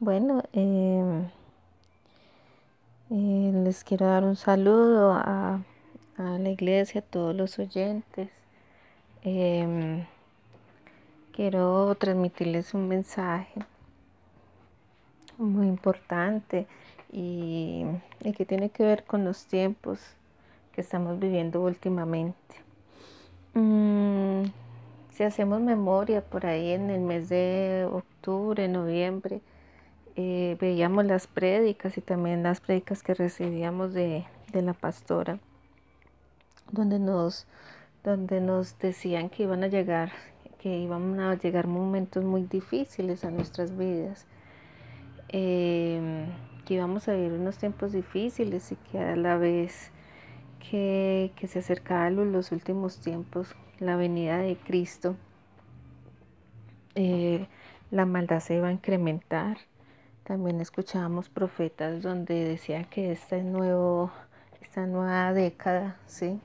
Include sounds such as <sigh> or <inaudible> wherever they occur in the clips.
Bueno, em, eh, les quiero dar un saludo a, a la iglesia, a todos los oyentes. Em, quiero transmitirles un mensaje muy importante y, que tiene que ver con los tiempos que estamos viviendo últimamente. Mm, si hacemos memoria por ahí en el mes de octubre, noviembre, eh, veíamos las prédicas y también las prédicas que recibíamos de, de la pastora, donde nos, donde nos decían que iban a llegar, que iban a llegar momentos muy difíciles a nuestras vidas, eh, que íbamos a vivir unos tiempos difíciles y que a la vez que, que se acercaban los últimos tiempos, la venida de Cristo, eh, la maldad se iba a incrementar. También escuchábamos profetas donde decía que esta, nuevo, esta nueva década, ¿sí?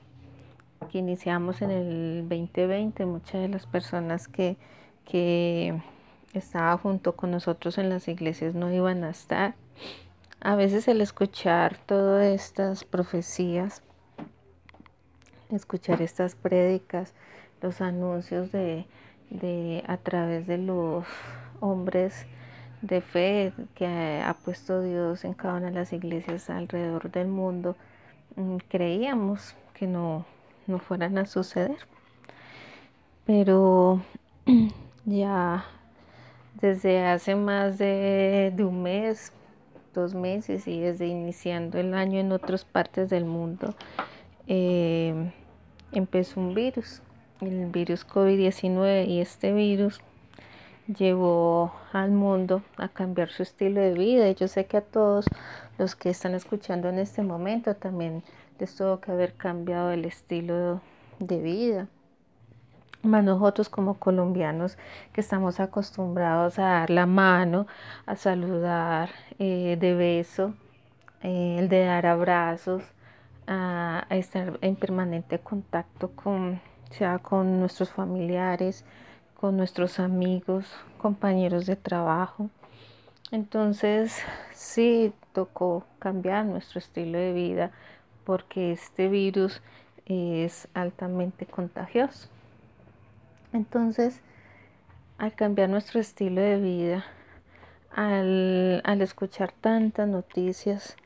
que iniciamos en el 2020, muchas de las personas que, que estaban junto con nosotros en las iglesias no iban a estar. A veces el escuchar todas estas profecías escuchar estas prédicas, los anuncios de, de, a través de los hombres de fe que ha puesto Dios en cada una de las iglesias alrededor del mundo, mm, creíamos que no, no fueran a suceder. Pero <clears throat> ya desde hace más de, un mes, dos meses y desde iniciando el año en otras partes del mundo, eh, empezó un virus, el virus COVID-19 y este virus llevó al mundo a cambiar su estilo de vida. Y yo sé que a todos los que están escuchando en este momento también les tuvo que haber cambiado el estilo de vida. Más nosotros como colombianos que estamos acostumbrados a dar la mano, a saludar eh, de beso, eh, el de dar abrazos, a, a estar en permanente contacto con, sea con nuestros familiares, con nuestros amigos, compañeros de trabajo. Entonces sí tocó cambiar nuestro estilo de vida porque este virus es altamente contagioso. Entonces, al cambiar nuestro estilo de vida, al, al escuchar tantas noticias,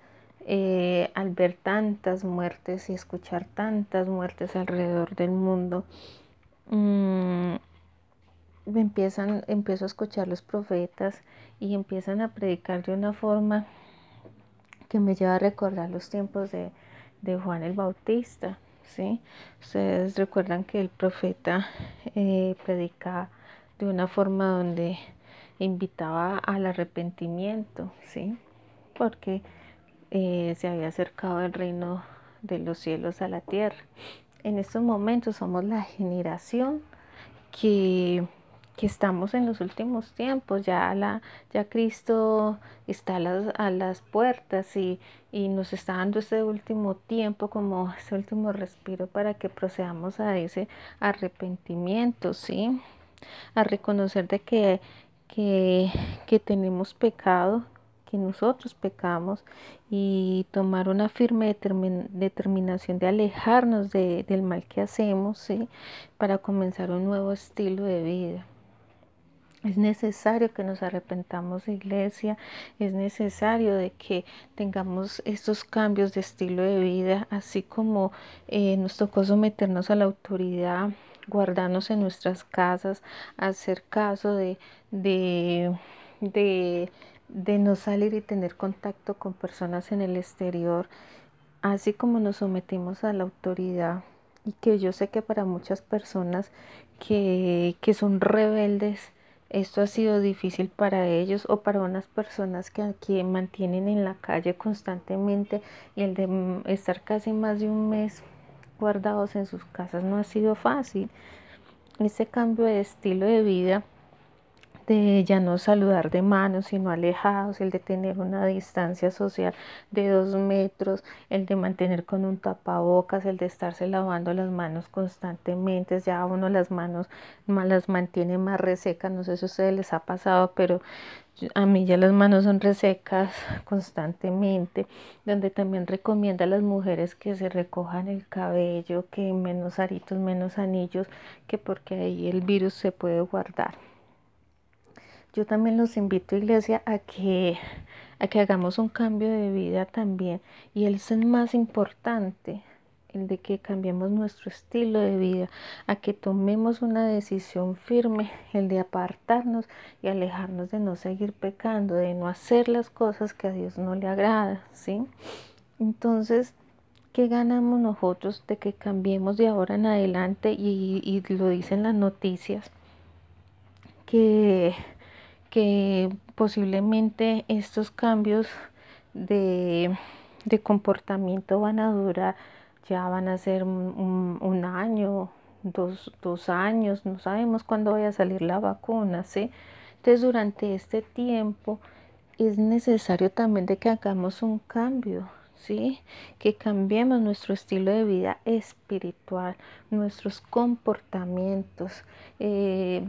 eh, al ver tantas muertes y escuchar tantas muertes alrededor del mundo, mmm, empiezan, empiezo a escuchar los profetas y empiezan a predicar de una forma que me lleva a recordar los tiempos de, de Juan el Bautista. ¿sí? Ustedes recuerdan que el profeta eh, predicaba de una forma donde invitaba al arrepentimiento, ¿sí? porque eh, se había acercado el reino de los cielos a la tierra. En estos momentos somos la generación que, que estamos en los últimos tiempos, ya, la, ya Cristo está a las, a las puertas y, y, nos está dando este último tiempo, como ese último respiro para que procedamos a ese arrepentimiento, ¿sí? A reconocer de que, que, que tenemos pecado, que nosotros pecamos y tomar una firme determinación de alejarnos de, del mal que hacemos ¿sí? para comenzar un nuevo estilo de vida. Es necesario que nos arrepentamos iglesia, es necesario de que tengamos estos cambios de estilo de vida, así como eh, nos tocó someternos a la autoridad, guardarnos en nuestras casas, hacer caso de, de, de de no salir y tener contacto con personas en el exterior, así como nos sometimos a la autoridad. Y que yo sé que para muchas personas que, que son rebeldes, esto ha sido difícil para ellos o para unas personas que aquí mantienen en la calle constantemente y el de estar casi más de un mes guardados en sus casas no ha sido fácil. Ese cambio de estilo de vida de ya no saludar de manos, sino alejados, el de tener una distancia social de dos metros, el de mantener con un tapabocas, el de estarse lavando las manos constantemente, ya uno las manos las mantiene más resecas, no sé si a ustedes les ha pasado, pero a mí ya las manos son resecas constantemente, donde también recomienda a las mujeres que se recojan el cabello, que menos aritos, menos anillos, que porque ahí el virus se puede guardar. Yo también los invito, iglesia, a que, a que hagamos un cambio de vida también, y el es más importante, el de que cambiemos nuestro estilo de vida, a que tomemos una decisión firme, el de apartarnos y alejarnos de no seguir pecando, de no hacer las cosas que a Dios no le agrada, ¿sí? Entonces, ¿qué ganamos nosotros de que cambiemos de ahora en adelante? Y, y lo dicen las noticias, que, que posiblemente estos cambios de, de comportamiento van a durar ya van a ser un, año, dos, dos, años, no sabemos cuándo vaya a salir la vacuna, ¿sí? Entonces durante este tiempo es necesario también de que hagamos un cambio, ¿sí? Que cambiemos nuestro estilo de vida espiritual, nuestros comportamientos. Eh,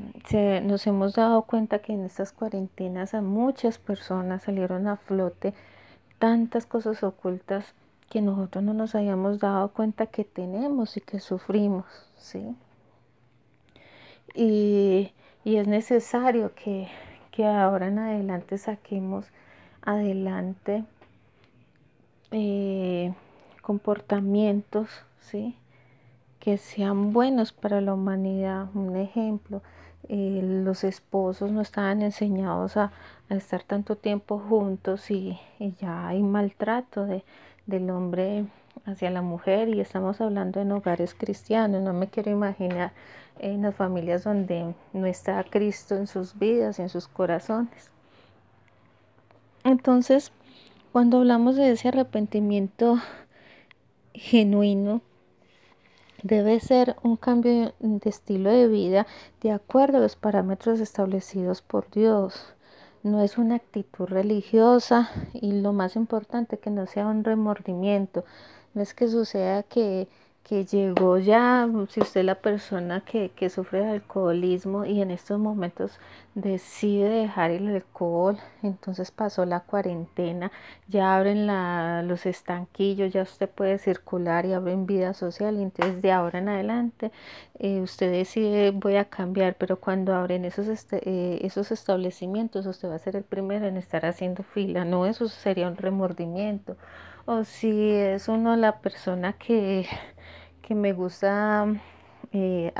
nos hemos dado cuenta que en estas cuarentenas a muchas personas salieron a flote tantas cosas ocultas que nosotros no nos hayamos dado cuenta que tenemos y que sufrimos, ¿sí? Y, es necesario que, ahora en adelante saquemos adelante eh, comportamientos, ¿sí? Que sean buenos para la humanidad. Un ejemplo, eh, los esposos no estaban enseñados a, estar tanto tiempo juntos y, ya hay maltrato de, del hombre hacia la mujer y estamos hablando en hogares cristianos. No me quiero imaginar en las familias donde no está Cristo en sus vidas, en sus corazones. Entonces, cuando hablamos de ese arrepentimiento <laughs> genuino, debe ser un cambio de estilo de vida de acuerdo a los parámetros establecidos por Dios no es una actitud religiosa y lo más importante que no sea un remordimiento. No es que suceda que que llegó ya, si usted es la persona que, sufre de alcoholismo y en estos momentos decide dejar el alcohol, entonces pasó la cuarentena, ya abren los estanquillos, ya usted puede circular y abren vida social, y entonces de ahora en adelante eh, usted decide voy a cambiar, pero cuando abren esos, este, eh, esos establecimientos usted va a ser el primero en estar haciendo fila, no, eso sería un remordimiento. O si es uno la persona que que me gusta, eh,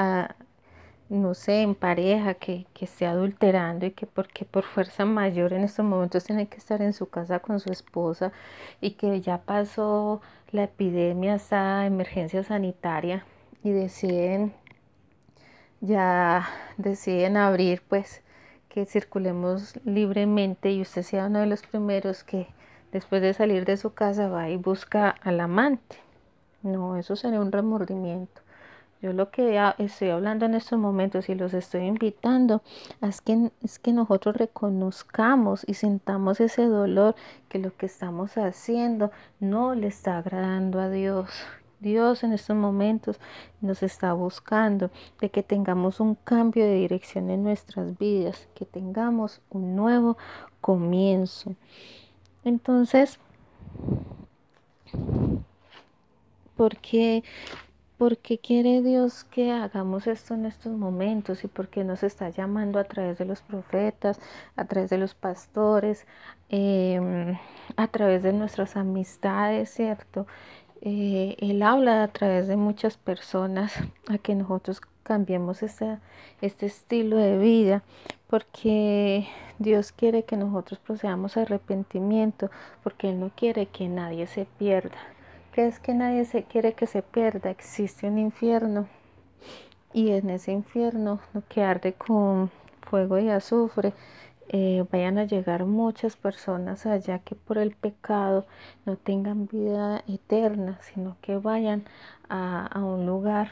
no sé, en pareja, que, que esté adulterando y que porque por fuerza mayor en estos momentos tiene que estar en su casa con su esposa y que ya pasó la epidemia, esa emergencia sanitaria y deciden, ya deciden abrir, pues que circulemos libremente y usted sea uno de los primeros que después de salir de su casa va y busca al amante. No, eso sería un remordimiento. Yo lo que estoy hablando en estos momentos y los estoy invitando es que, es que nosotros reconozcamos y sintamos ese dolor que lo que estamos haciendo no le está agradando a Dios. Dios en estos momentos nos está buscando de que tengamos un cambio de dirección en nuestras vidas, que tengamos un nuevo comienzo. Entonces, ¿Por qué, quiere Dios que hagamos esto en estos momentos? ¿Y por qué nos está llamando a través de los profetas, a través de los pastores, em, a través de nuestras amistades, ¿cierto? Eh, él habla a través de muchas personas a que nosotros cambiemos este, este estilo de vida, porque Dios quiere que nosotros procedamos a arrepentimiento, porque Él no quiere que nadie se pierda. Es que nadie se quiere que se pierda, existe un infierno y en ese infierno que arde con fuego y azufre, eh, vayan a llegar muchas personas allá que por el pecado no tengan vida eterna, sino que vayan a, un lugar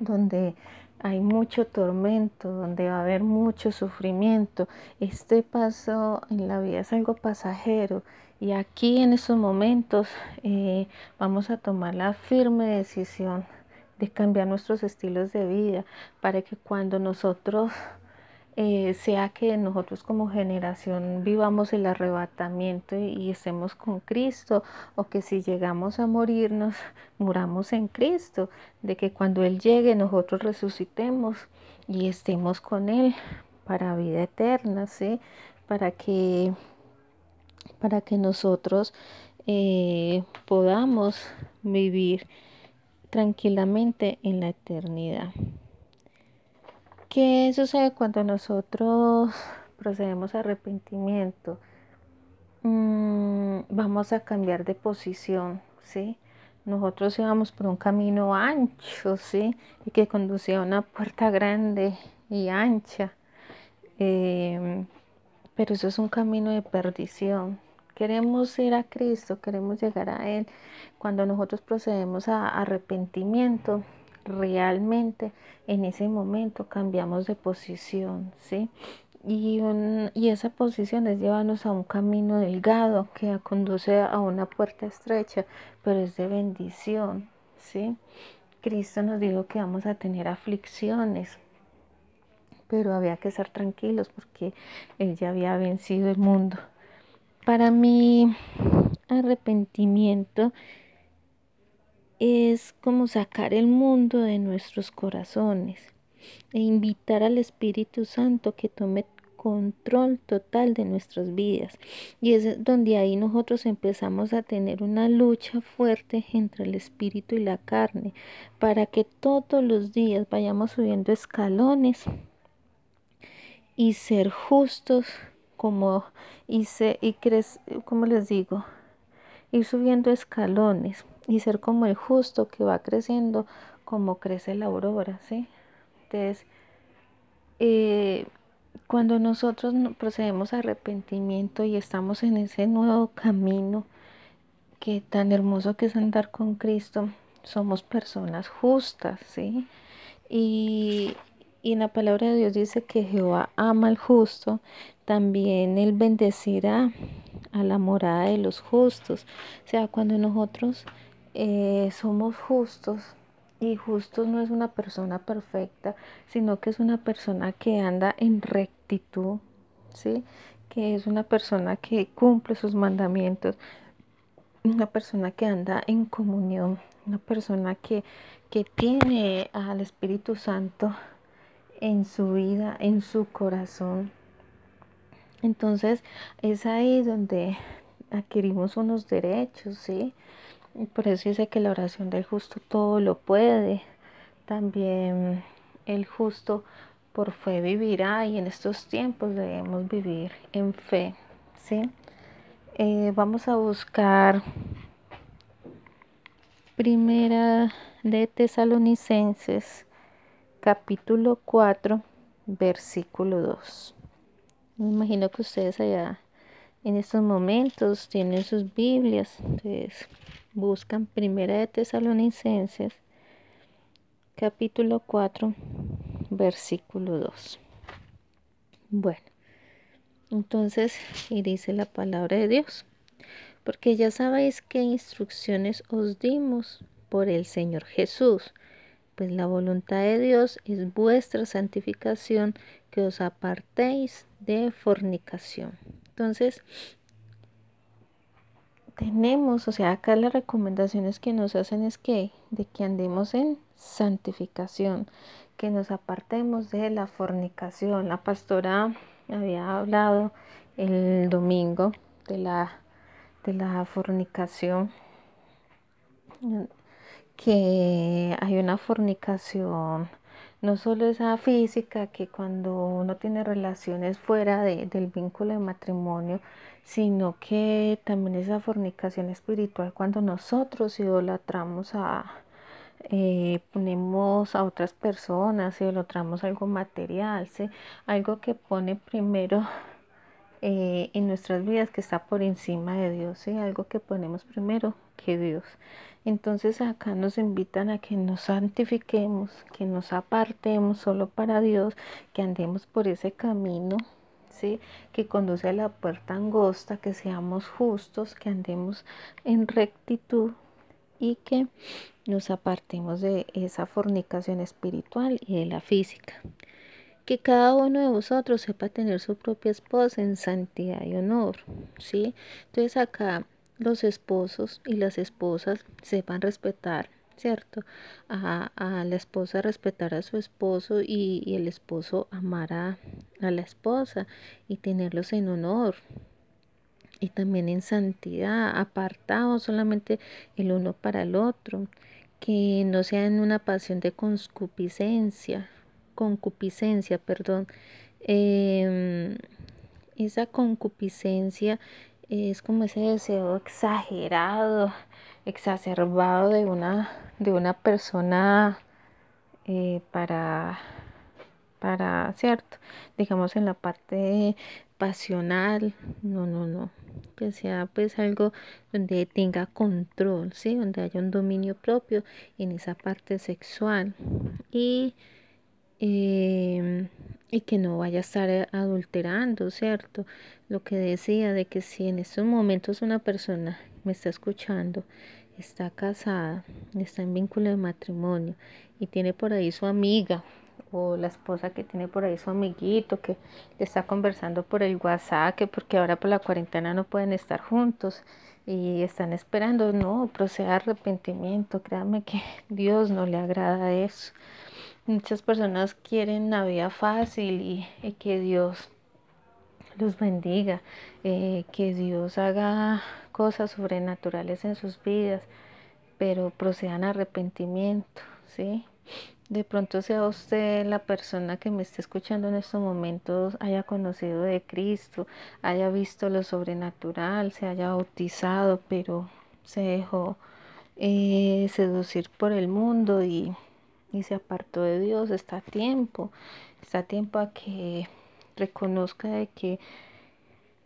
donde hay mucho tormento, donde va a haber mucho sufrimiento. Este paso en la vida es algo pasajero y aquí en estos momentos eh, vamos a tomar la firme decisión de cambiar nuestros estilos de vida para que cuando nosotros eh, sea que nosotros como generación vivamos el arrebatamiento y, estemos con Cristo, o que si llegamos a morirnos, <laughs> muramos en Cristo, de que cuando Él llegue nosotros resucitemos y estemos con Él para vida eterna, ¿sí? Para que, para que nosotros eh, podamos vivir tranquilamente en la eternidad. ¿Qué sucede cuando nosotros procedemos a arrepentimiento? Mm, vamos a cambiar de posición, ¿sí? Nosotros íbamos por un camino ancho, ¿sí? Y que conducía a una puerta grande y ancha. Em, pero eso es un camino de perdición. Queremos ir a Cristo, queremos llegar a Él. Cuando nosotros procedemos a arrepentimiento, realmente en ese momento cambiamos de posición, ¿sí? Y, y esa posición es llevarnos a un camino delgado que conduce a una puerta estrecha, pero es de bendición, ¿sí? Cristo nos dijo que vamos a tener aflicciones, pero había que estar tranquilos porque Él ya había vencido el mundo. Para mi arrepentimiento es como sacar el mundo de nuestros corazones e invitar al Espíritu Santo que tome control total de nuestras vidas. Y es donde ahí nosotros empezamos a tener una lucha fuerte entre el espíritu y la carne, para que todos los días vayamos subiendo escalones y ser justos como y, y como les digo, ir subiendo escalones y ser como el justo que va creciendo como crece la aurora, ¿sí? Entonces, eh, cuando nosotros procedemos a arrepentimiento y estamos en ese nuevo camino que tan hermoso que es andar con Cristo, somos personas justas, ¿sí? Y, y en la palabra de Dios dice que Jehová ama al justo, también Él bendecirá a la morada de los justos. O sea, cuando nosotros eh, somos justos, y justos no es una persona perfecta, sino que es una persona que anda en rectitud, ¿sí? Que es una persona que cumple sus mandamientos, una persona que anda en comunión, una persona que, que tiene al Espíritu Santo en su vida, en su corazón. Entonces es ahí donde adquirimos unos derechos, ¿sí? Por eso dice que la oración del justo todo lo puede. También el justo por fe vivirá y en estos tiempos debemos vivir en fe. ¿sí? Eh, vamos a buscar Primera de Tesalonicenses, capítulo 4, versículo 2. Me imagino que ustedes allá en estos momentos tienen sus Biblias. Entonces, buscan Primera de Tesalonicenses, capítulo 4, versículo 2. Bueno, entonces, y dice la palabra de Dios, porque ya sabéis qué instrucciones os dimos por el Señor Jesús, pues la voluntad de Dios es vuestra santificación, que os apartéis de fornicación. Entonces, tenemos, o sea, acá las recomendaciones que nos hacen es que de que andemos en santificación, que nos apartemos de la fornicación. La pastora había hablado el domingo de la de la fornicación que hay una fornicación no solo esa física que cuando uno tiene relaciones fuera del vínculo de matrimonio sino que también esa fornicación espiritual cuando nosotros idolatramos a, eh, ponemos a otras personas, idolatramos algo material, algo que pone primero eh, en nuestras vidas que está por encima de Dios, y algo que ponemos primero que Dios. Entonces acá nos invitan a que nos santifiquemos, que nos apartemos solo para Dios, que andemos por ese camino, ¿sí? que conduce a la puerta angosta, que seamos justos, que andemos en rectitud y que nos apartemos de esa fornicación espiritual y de la física. Que cada uno de vosotros sepa tener su propia esposa en santidad y honor, ¿sí? Entonces acá los esposos y las esposas sepan respetar, ¿cierto? A, la esposa respetar a su esposo y, el esposo amar a, a la esposa y tenerlos en honor, y también en santidad, apartados solamente el uno para el otro, que no sea en una pasión de concupiscencia, concupiscencia, perdón. Em, esa concupiscencia es como ese deseo exagerado, exacerbado de una, de una persona eh, para, para, ¿cierto? Digamos en la parte pasional, no, no, no, que sea pues algo donde tenga control, ¿sí? Donde haya un dominio propio en esa parte sexual y Em, y que no vaya a estar eh, adulterando, ¿cierto? Lo que decía de que si en estos momentos una persona me está escuchando, está casada, está en vínculo de matrimonio y tiene por ahí su amiga o la esposa que tiene por ahí su amiguito que le está conversando por el WhatsApp, que porque ahora por la cuarentena no pueden estar juntos y están esperando, no, proceda arrepentimiento, créanme que <laughs> Dios no le agrada eso. Muchas personas quieren la vida fácil y, que Dios los bendiga, eh, que Dios haga cosas sobrenaturales en sus vidas, pero procedan a arrepentimiento, ¿sí? De pronto sea usted la persona que me esté escuchando en estos momentos, haya conocido de Cristo, haya visto lo sobrenatural, se haya bautizado, pero se dejó eh, seducir por el mundo y y se apartó de Dios, está a tiempo, está a tiempo a que reconozca de que,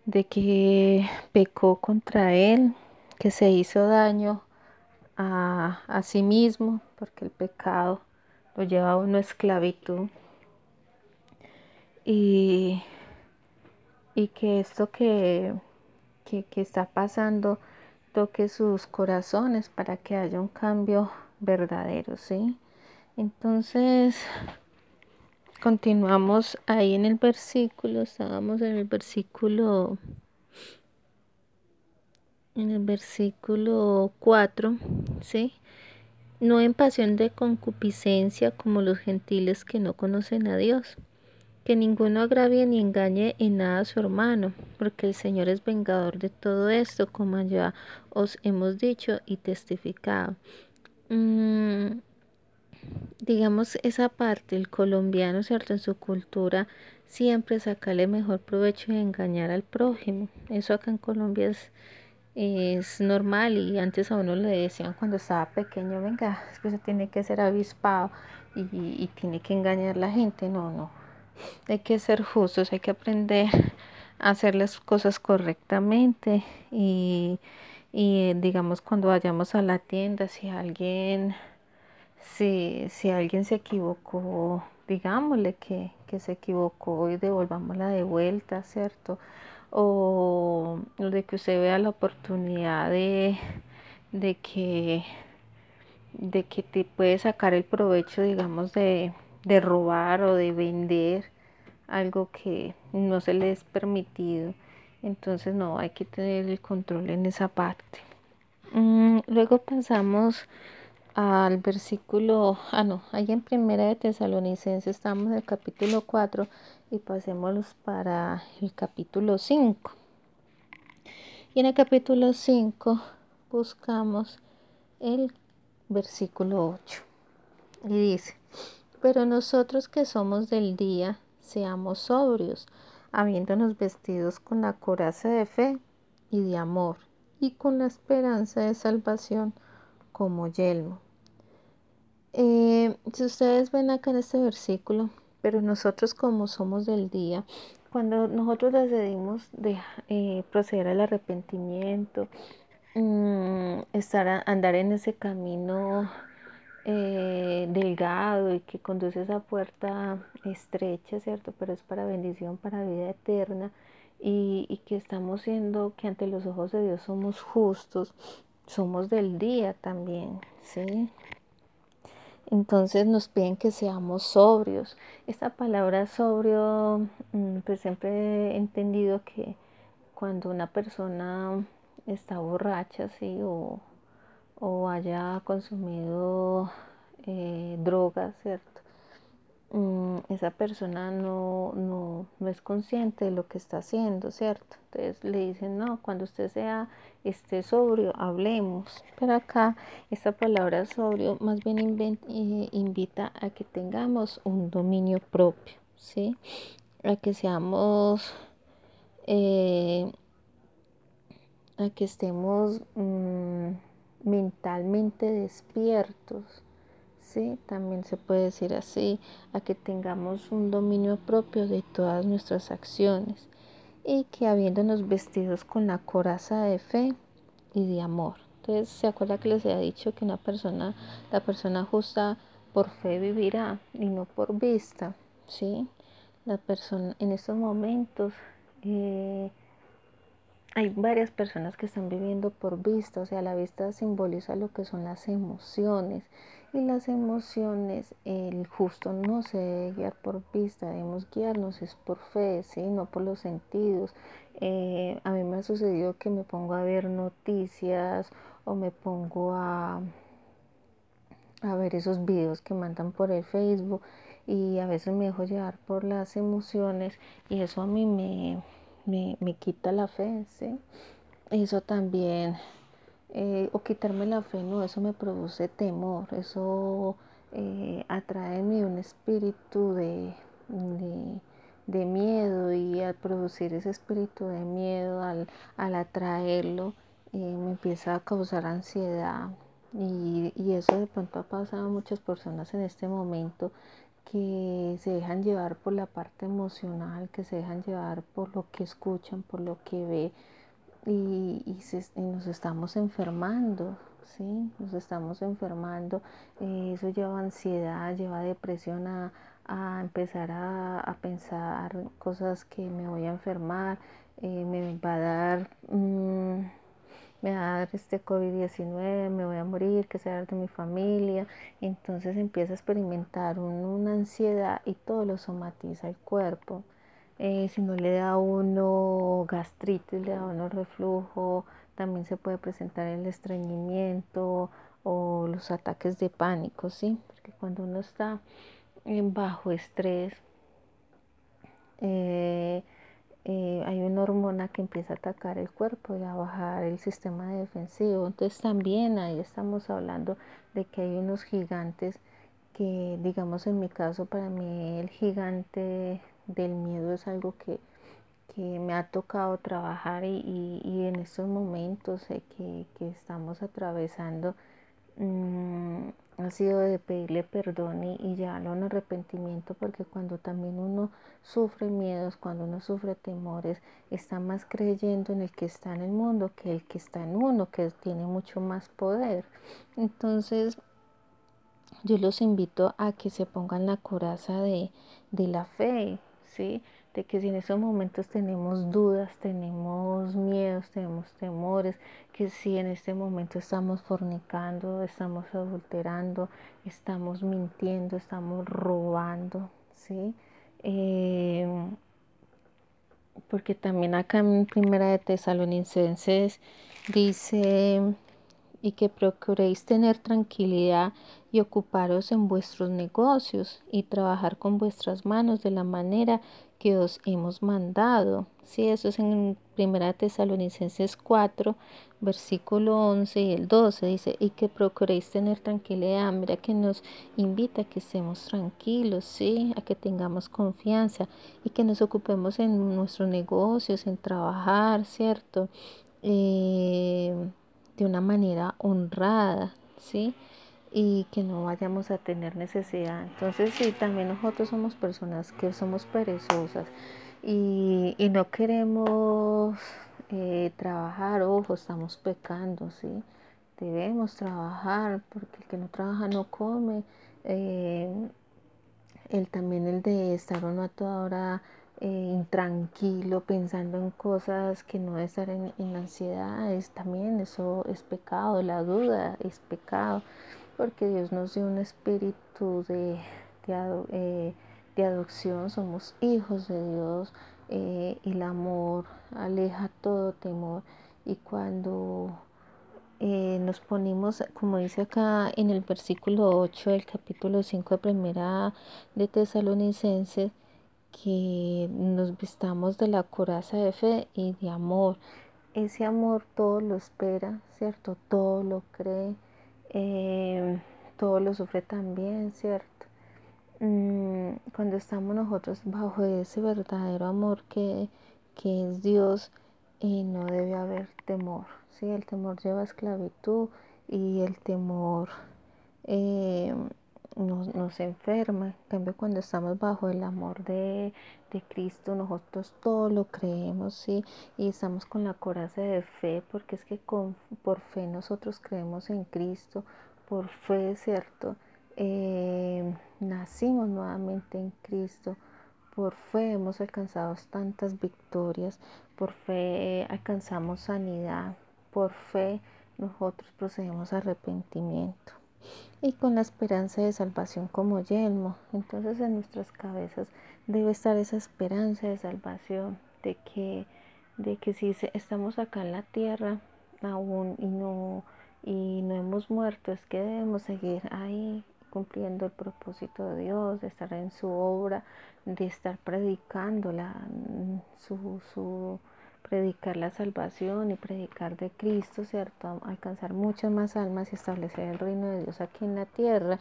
de que pecó contra Él, que se hizo daño a, a sí mismo, porque el pecado lo lleva a una esclavitud. Y, y que esto que, que, que está pasando toque sus corazones para que haya un cambio verdadero, ¿sí? Entonces, continuamos ahí en el versículo, estábamos en el versículo en el versículo 4, ¿sí? No en pasión de concupiscencia como los gentiles que no conocen a Dios. Que ninguno agravie ni engañe en nada a su hermano, porque el Señor es vengador de todo esto, como ya os hemos dicho y testificado. Mm, digamos, esa parte, el colombiano, ¿cierto? En su cultura siempre sacarle mejor provecho y engañar al prójimo. Eso acá en Colombia es, es normal y antes a uno le decían cuando estaba pequeño, venga, es que se tiene que ser avispado y, y tiene que engañar a la gente. No, no. Hay que ser justos, hay que aprender a hacer las cosas correctamente y, y digamos cuando vayamos a la tienda, si alguien si, si alguien se equivocó, digámosle que, que se equivocó y devolvámosla de vuelta, ¿cierto? O de que usted vea la oportunidad de, de que de que te puede sacar el provecho, digamos, de, de robar o de vender algo que no se le es permitido. Entonces no, hay que tener el control en esa parte. Mm, luego pasamos al versículo, ah no, ahí en primera de Tesalonicenses estamos en el capítulo 4 y pasémoslos para el capítulo 5. Y en el capítulo 5 buscamos el versículo 8 y dice, pero nosotros que somos del día, seamos sobrios, habiéndonos vestidos con la coraza de fe y de amor y con la esperanza de salvación como yelmo eh, si ustedes ven acá en este versículo, pero nosotros como somos del día, cuando nosotros decidimos de, eh, proceder al arrepentimiento, mm, estar andar en ese camino eh, delgado y que conduce a esa puerta estrecha, ¿cierto? Pero es para bendición, para vida eterna y que estamos siendo, que ante los ojos de Dios somos justos, somos del día también, ¿sí? Entonces nos piden que seamos sobrios. Esta palabra sobrio, mm, pues siempre he entendido que cuando una persona está borracha, sí, o, o haya consumido eh, drogas, ¿cierto? Mm, esa persona no, no, no, es consciente de lo que está haciendo, ¿cierto? Entonces le dicen, no, cuando usted sea esté sobrio, hablemos. Pero acá esta palabra sobrio más bien eh, invita a que tengamos un dominio propio, ¿sí? A que seamos, eh, a que estemos mm, mentalmente despiertos ¿sí? También se puede decir así, a que tengamos un dominio propio de todas nuestras acciones y que habiéndonos vestidos con la coraza de fe y de amor. Entonces, ¿se acuerda que les había dicho que una persona, la persona justa por fe vivirá y no por vista? ¿Sí? La persona en estos momentos eh, hay varias personas que están viviendo por vista, o sea, la vista simboliza lo que son las emociones y las emociones, el justo no se debe guiar por vista, debemos guiarnos es por fe, ¿sí? no por los sentidos. Eh, a mí me ha sucedido que me pongo a ver noticias o me pongo a, a ver esos videos que mandan por el Facebook y a veces me dejo llevar por las emociones y eso a mí me, me, me quita la fe, ¿sí? Eso también eh, o quitarme la fe, no, eso me produce temor, eso eh, atrae en mí un espíritu de, de, miedo y al producir ese espíritu de miedo, al, al atraerlo, eh, me empieza a causar ansiedad. Y, y eso de pronto ha pasado a muchas personas en este momento que se dejan llevar por la parte emocional, que se dejan llevar por lo que escuchan, por lo que ve y, nos estamos enfermando, ¿sí? Nos estamos enfermando. Eh, eso lleva ansiedad, lleva depresión a, empezar a, pensar cosas que me voy a enfermar, eh, me va a dar... Mm, me va a dar este COVID-19, me voy a morir, que sea de mi familia. Entonces empieza a experimentar una ansiedad y todo lo somatiza el cuerpo. Eh, si no le da uno gastritis, le da uno reflujo, también se puede presentar el estreñimiento o los ataques de pánico, ¿sí? Porque cuando uno está en bajo estrés, eh, eh, hay una hormona que empieza a atacar el cuerpo y a bajar el sistema defensivo. Entonces también ahí estamos hablando de que hay unos gigantes que, digamos en mi caso, para mí el gigante del miedo es algo que, me ha tocado trabajar y, en estos momentos que, estamos atravesando mm, ha sido de pedirle perdón y, y llevarlo a un arrepentimiento porque cuando también uno sufre miedos, cuando uno sufre temores, está más creyendo en el que está en el mundo que el que está en uno, que tiene mucho más poder. Entonces, yo los invito a que se pongan la coraza de, de la fe, de que si en esos momentos tenemos dudas, tenemos miedos, tenemos temores, que si en este momento estamos fornicando, estamos adulterando, estamos mintiendo, estamos robando, ¿sí? Em, porque también acá en Primera de Tesalonicenses dice y que procuréis tener tranquilidad y ocuparos en vuestros negocios y trabajar con vuestras manos de la manera que os hemos mandado. Sí, eso es en 1 Tesalonicenses 4, versículo 11 y el 12. Dice, y que procuréis tener tranquilidad. Mira que nos invita a que estemos tranquilos, sí, a que tengamos confianza y que nos ocupemos en nuestros negocios, en trabajar, ¿cierto? Eh, de una manera honrada, ¿sí? Y que no vayamos a tener necesidad. Entonces, sí, también nosotros somos personas que somos perezosas y, no queremos eh, trabajar, ojo, estamos pecando, ¿sí? Debemos trabajar porque el que no trabaja no come. Eh, el, también el de estar uno a toda hora eh, intranquilo, pensando en cosas que no es estar en, ansiedad, es también eso es pecado, la duda es pecado, porque Dios nos dio un espíritu de, de, eh, adopción, somos hijos de Dios, eh, el amor aleja todo temor y cuando nos ponemos, como dice acá en el versículo 8 del capítulo 5 de primera de Tesalonicenses, que nos vistamos de la coraza de fe y de amor. Ese amor todo lo espera, ¿cierto? Todo lo cree, eh, todo lo sufre también, ¿cierto? Mm, cuando estamos nosotros bajo ese verdadero amor que, es Dios, y no debe haber temor, ¿sí? El temor lleva esclavitud y el temor... Eh, nos, enferma. En cambio, cuando estamos bajo el amor de, Cristo, nosotros todo lo creemos, ¿sí? Y estamos con la coraza de fe, porque es que con, por fe nosotros creemos en Cristo, por fe, ¿cierto? Eh, nacimos nuevamente en Cristo. Por fe hemos alcanzado tantas victorias, por fe alcanzamos sanidad, por fe nosotros procedemos a arrepentimiento y con la esperanza de salvación como yelmo. Entonces en nuestras cabezas debe estar esa esperanza de salvación, de que, de que si estamos acá en la tierra aún y no, y no hemos muerto, es que debemos seguir ahí cumpliendo el propósito de Dios, de estar en su obra, de estar predicando la, su, su predicar la salvación y predicar de Cristo, ¿cierto? Alcanzar muchas más almas y establecer el reino de Dios aquí en la tierra.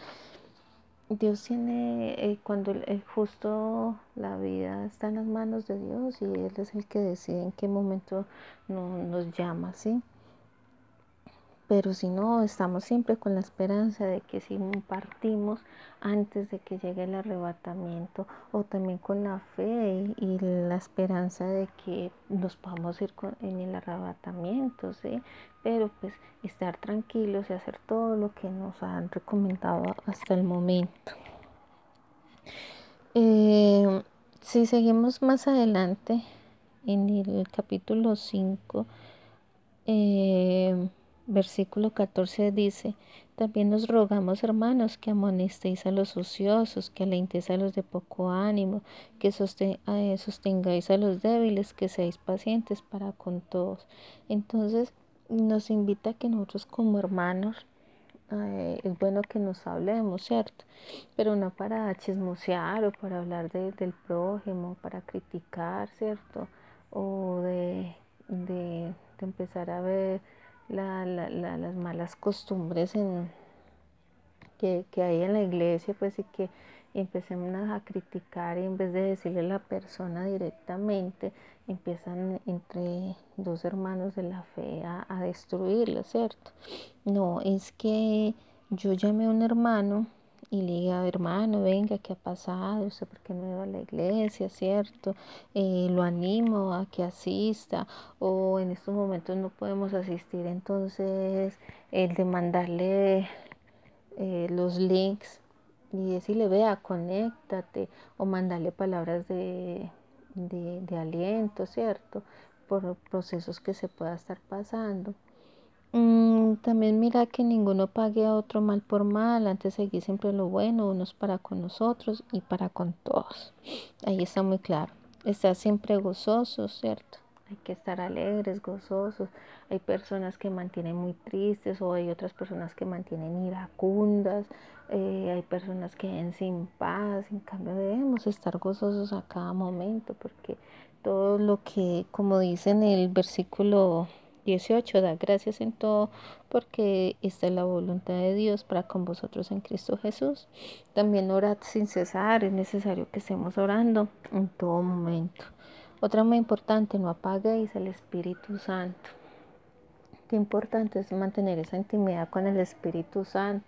Dios tiene, eh, cuando el, justo la vida está en las manos de Dios y Él es el que decide en qué momento nos llama, ¿sí? Pero si no, estamos siempre con la esperanza de que si partimos antes de que llegue el arrebatamiento, o también con la fe y, la esperanza de que nos podamos ir en el arrebatamiento, ¿sí? Pero pues estar tranquilos y hacer todo lo que nos han recomendado hasta el momento. Eh, si seguimos más adelante en el capítulo 5, eh, Versículo 14 dice, también nos rogamos, hermanos, que amonestéis a los ociosos, que alentéis a los de poco ánimo, que eh, sostengáis a los débiles, que seáis pacientes para con todos. Entonces nos invita a que nosotros como hermanos, eh, es bueno que nos hablemos, ¿cierto? Pero no para chismosear o para hablar del prójimo, para criticar, ¿cierto? O de, de empezar a ver las malas costumbres en, que, hay en la iglesia, pues y que empecemos a criticar y en vez de decirle a la persona directamente, empiezan entre dos hermanos de la fe a destruirla, ¿cierto? No, es que yo llamé a un hermano y le diga, hermano, venga, ¿qué ha pasado? ¿Usted por qué no iba a la iglesia, cierto? Eh, lo animo a que asista o en estos momentos no podemos asistir, entonces el de mandarle eh, los links y decirle, vea, conéctate o mandarle palabras de, de, de aliento, ¿cierto? Por procesos que se pueda estar pasando. Mm, también mira que ninguno pague a otro mal por mal, antes seguir siempre lo bueno, unos para con nosotros y para con todos. Ahí está muy claro. Estar siempre gozosos, ¿cierto? Hay que estar alegres, gozosos. Hay personas que mantienen muy tristes o hay otras personas que mantienen iracundas. Eh, hay personas que ven sin paz. En cambio debemos estar gozosos a cada momento porque todo lo que, como dice en el versículo 18. Da gracias en todo porque esta es la voluntad de Dios para con vosotros en Cristo Jesús. También orad sin cesar. Es necesario que estemos orando en todo momento. Otra muy importante, no apaguéis el Espíritu Santo. Qué importante es mantener esa intimidad con el Espíritu Santo.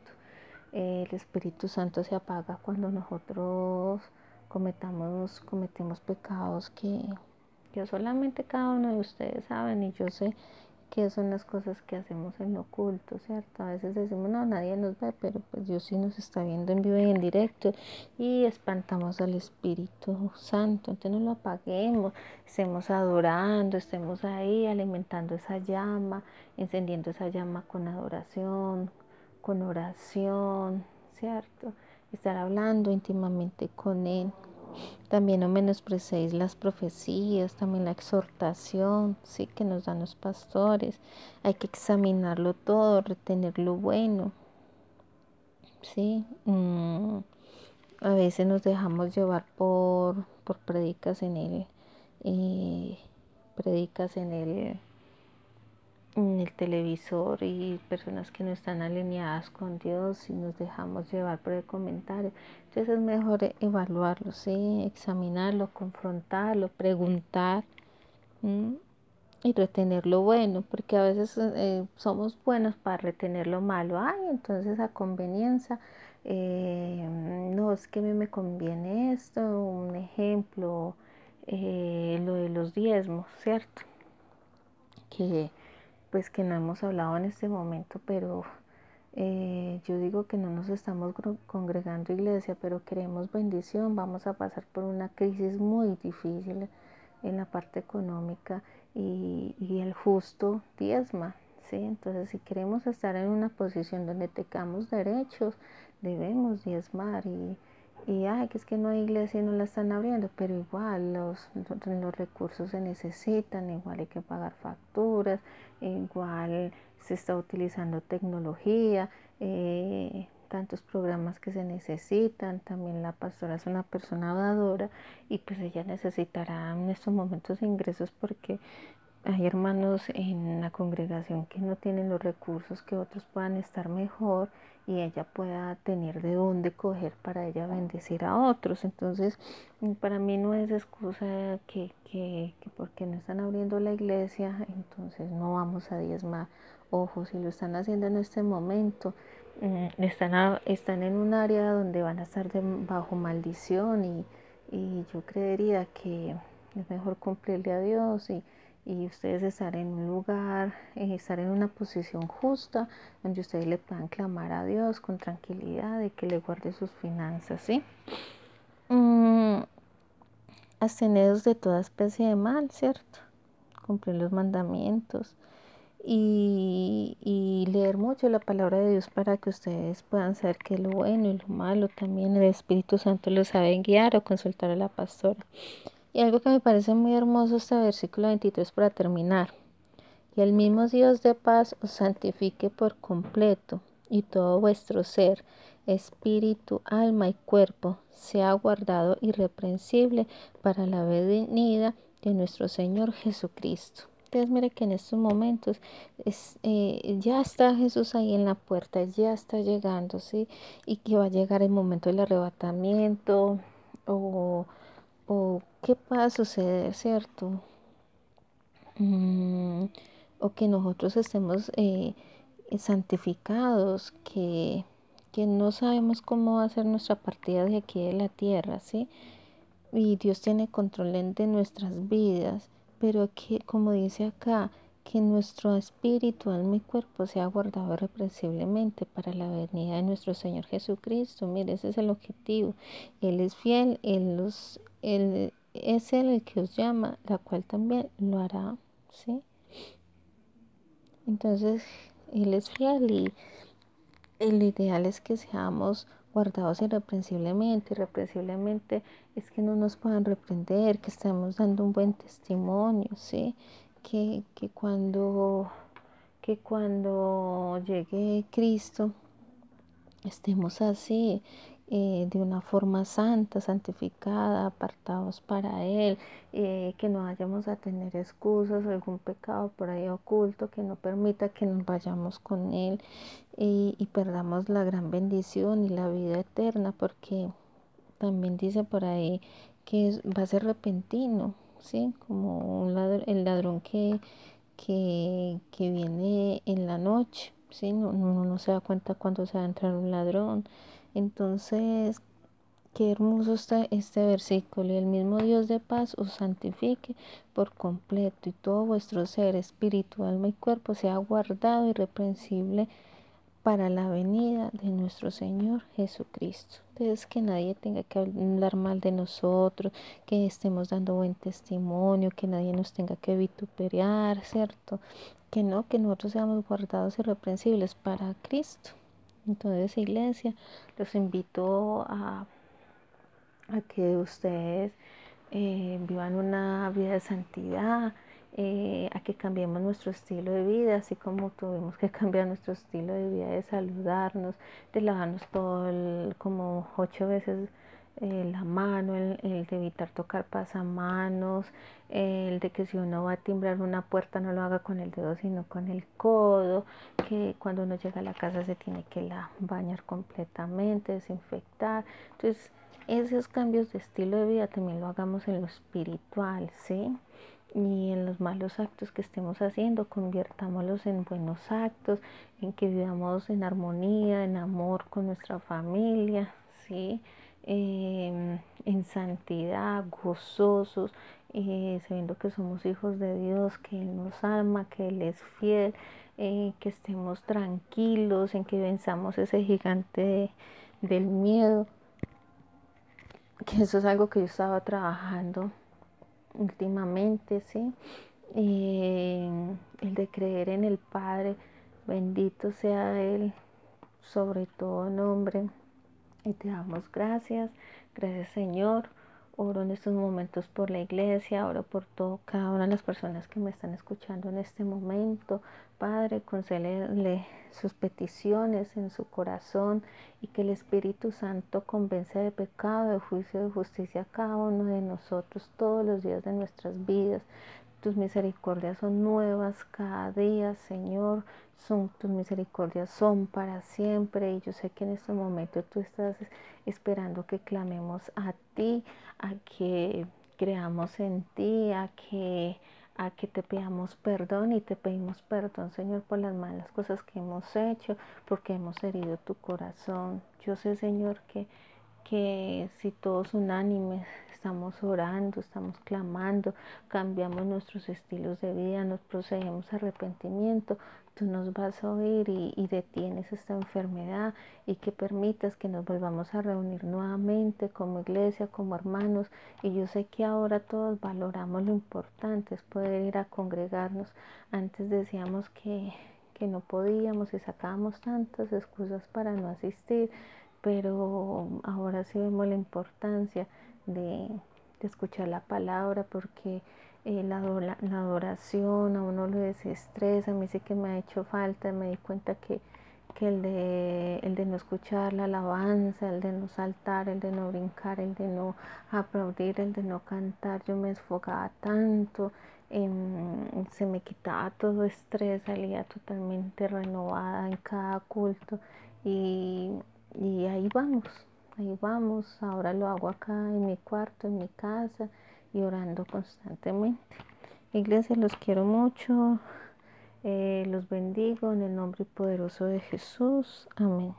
El Espíritu Santo se apaga cuando nosotros cometamos, cometemos pecados que, que solamente cada uno de ustedes saben y yo sé que son las cosas que hacemos en lo oculto, ¿cierto? A veces decimos, no, nadie nos ve, pero pues Dios sí nos está viendo en vivo y en directo y espantamos al Espíritu Santo, entonces no lo apaguemos, estemos adorando, estemos ahí alimentando esa llama, encendiendo esa llama con adoración, con oración, ¿cierto? Estar hablando íntimamente con Él. También no menosprecéis las profecías, también la exhortación, sí, que nos dan los pastores. Hay que examinarlo todo, retener lo bueno, sí. Mm, a veces nos dejamos llevar por, por predicas en el, eh, predicas en el en el televisor y personas que no están alineadas con Dios y nos dejamos llevar por el comentario. Entonces es mejor evaluarlo, ¿sí? examinarlo, confrontarlo, preguntar y retener lo bueno, porque a veces eh, somos buenos para retener lo malo. Ay, entonces a conveniencia, eh, no es que a mí me conviene esto, un ejemplo, eh, lo de los diezmos, ¿cierto? Que pues que no hemos hablado en este momento, pero eh, yo digo que no nos estamos congregando iglesia, pero queremos bendición, vamos a pasar por una crisis muy difícil en la parte económica y, y el justo diezma, ¿sí? Entonces si queremos estar en una posición donde tengamos derechos, debemos diezmar y y ay, que es que no hay iglesia y no la están abriendo, pero igual los, los recursos se necesitan, igual hay que pagar facturas, igual se está utilizando tecnología, eh, tantos programas que se necesitan, también la pastora es una persona dadora y pues ella necesitará en estos momentos ingresos porque hay hermanos en la congregación que no tienen los recursos que otros puedan estar mejor y ella pueda tener de dónde coger para ella bendecir a otros. Entonces, para mí no es excusa que, que, que porque no están abriendo la iglesia, entonces no vamos a diezmar. Ojo, si lo están haciendo en este momento, mm, están, están en un área donde van a estar bajo maldición y, y yo creería que es mejor cumplirle a Dios y y ustedes estar en un lugar, eh, estar en una posición justa donde ustedes le puedan clamar a Dios con tranquilidad de que le guarde sus finanzas, ¿sí? Mm, de toda especie de mal, ¿cierto? Cumplir los mandamientos y, leer mucho la palabra de Dios para que ustedes puedan saber que lo bueno y lo malo también el Espíritu Santo los sabe guiar o consultar a la pastora. Y algo que me parece muy hermoso este versículo 23 para terminar. Y el mismo Dios de paz os santifique por completo y todo vuestro ser, espíritu, alma y cuerpo sea guardado irreprensible para la venida de nuestro Señor Jesucristo. Entonces mire que en estos momentos eh, ya está Jesús ahí en la puerta, ya está llegando, ¿sí? Y que va a llegar el momento del arrebatamiento o o qué pueda suceder, ¿cierto? Mm, o que nosotros estemos eh, santificados, que, que no sabemos cómo va a ser nuestra partida de aquí de la tierra, ¿sí? Y Dios tiene control de nuestras vidas, pero que, como dice acá, que nuestro espíritu, alma y cuerpo sea guardado irreprensiblemente para la venida de nuestro Señor Jesucristo. Mire, ese es el objetivo. Él es fiel, Él, los, él es Él el que os llama, la cual también lo hará. ¿sí? Entonces, Él es fiel y el ideal es que seamos guardados irreprensiblemente. Irreprensiblemente es que no nos puedan reprender, que estemos dando un buen testimonio, ¿sí? que, cuando, que cuando llegue Cristo estemos así, eh, de una forma santa, santificada, apartados para Él, eh, que no vayamos a tener excusas algún pecado por ahí oculto que no permita que nos vayamos con Él y, perdamos la gran bendición y la vida eterna, porque también dice por ahí que va a ser repentino, ¿sí? Como un el ladrón que, que, viene en la noche, ¿sí? No, no, se da cuenta cuando se va a entrar un ladrón. Entonces, Qué hermoso está este versículo. Y el mismo Dios de paz os santifique por completo y todo vuestro ser, espíritu, alma y cuerpo sea guardado irreprensible para la venida de nuestro Señor Jesucristo. Entonces que nadie tenga que hablar mal de nosotros, que estemos dando buen testimonio, que nadie nos tenga que vituperar, ¿cierto? Que no, que nosotros seamos guardados irreprensibles para Cristo. Entonces, iglesia, los invito a a que ustedes eh, vivan una vida de santidad, eh, a que cambiemos nuestro estilo de vida, así como tuvimos que <laughs> cambiar nuestro estilo de vida de saludarnos, de lavarnos todo como ocho veces eh, la mano, el, de evitar tocar pasamanos, el de que si uno va a timbrar una puerta no lo haga con el dedo sino con el codo, que cuando uno llega a la casa se tiene que la bañar completamente, desinfectar. Entonces, esos cambios de estilo de vida también lo hagamos en lo espiritual, ¿sí? Y en los malos actos que estemos haciendo, conviertámoslos en buenos actos, en que vivamos en armonía, en amor con nuestra familia, ¿sí? Em, en santidad, gozosos, eh, sabiendo que somos hijos de Dios, que Él nos ama, que Él es fiel, eh, que estemos tranquilos, en que venzamos ese gigante del miedo que eso es algo que yo estaba trabajando últimamente, ¿sí? el de creer en el Padre, bendito sea Él sobre todo nombre. Y te damos gracias, gracias Señor. Oro en estos momentos por la iglesia, oro por todo, cada una de las personas que me están escuchando en este momento. Padre, concédele sus peticiones en su corazón y que el Espíritu Santo convence de pecado, de juicio, de justicia a cada uno de nosotros todos los días de nuestras vidas. Tus misericordias son nuevas cada día, Señor. Son, tus misericordias son para siempre. Y yo sé que en este momento tú estás esperando que clamemos a ti, a que creamos en ti, a que a que te pidamos perdón y te pedimos perdón, Señor, por las malas cosas que hemos hecho, porque hemos herido tu corazón. Yo sé, Señor, que, que si todos unánimes estamos orando, estamos clamando, cambiamos nuestros estilos de vida, nos procedemos a arrepentimiento, tú nos vas a oír y, detienes esta enfermedad y que permitas que nos volvamos a reunir nuevamente como iglesia, como hermanos. Y yo sé que ahora todos valoramos lo importante, es poder ir a congregarnos. Antes decíamos que, que no podíamos y sacábamos tantas excusas para no asistir, pero ahora sí vemos la importancia de, escuchar la palabra porque eh, la, adoración a uno lo desestresa, a mí sí que me ha hecho falta, me di cuenta que, el, de, el de no escuchar la alabanza, el de no saltar, el de no brincar, el de no aplaudir, el de no cantar, yo me enfocaba tanto, se me quitaba todo estrés, salía totalmente renovada en cada culto y ahí vamos, ahí vamos, ahora lo hago acá en mi cuarto, en mi casa y orando constantemente. Iglesia, los quiero mucho, eh, los bendigo en el nombre poderoso de Jesús. Amén.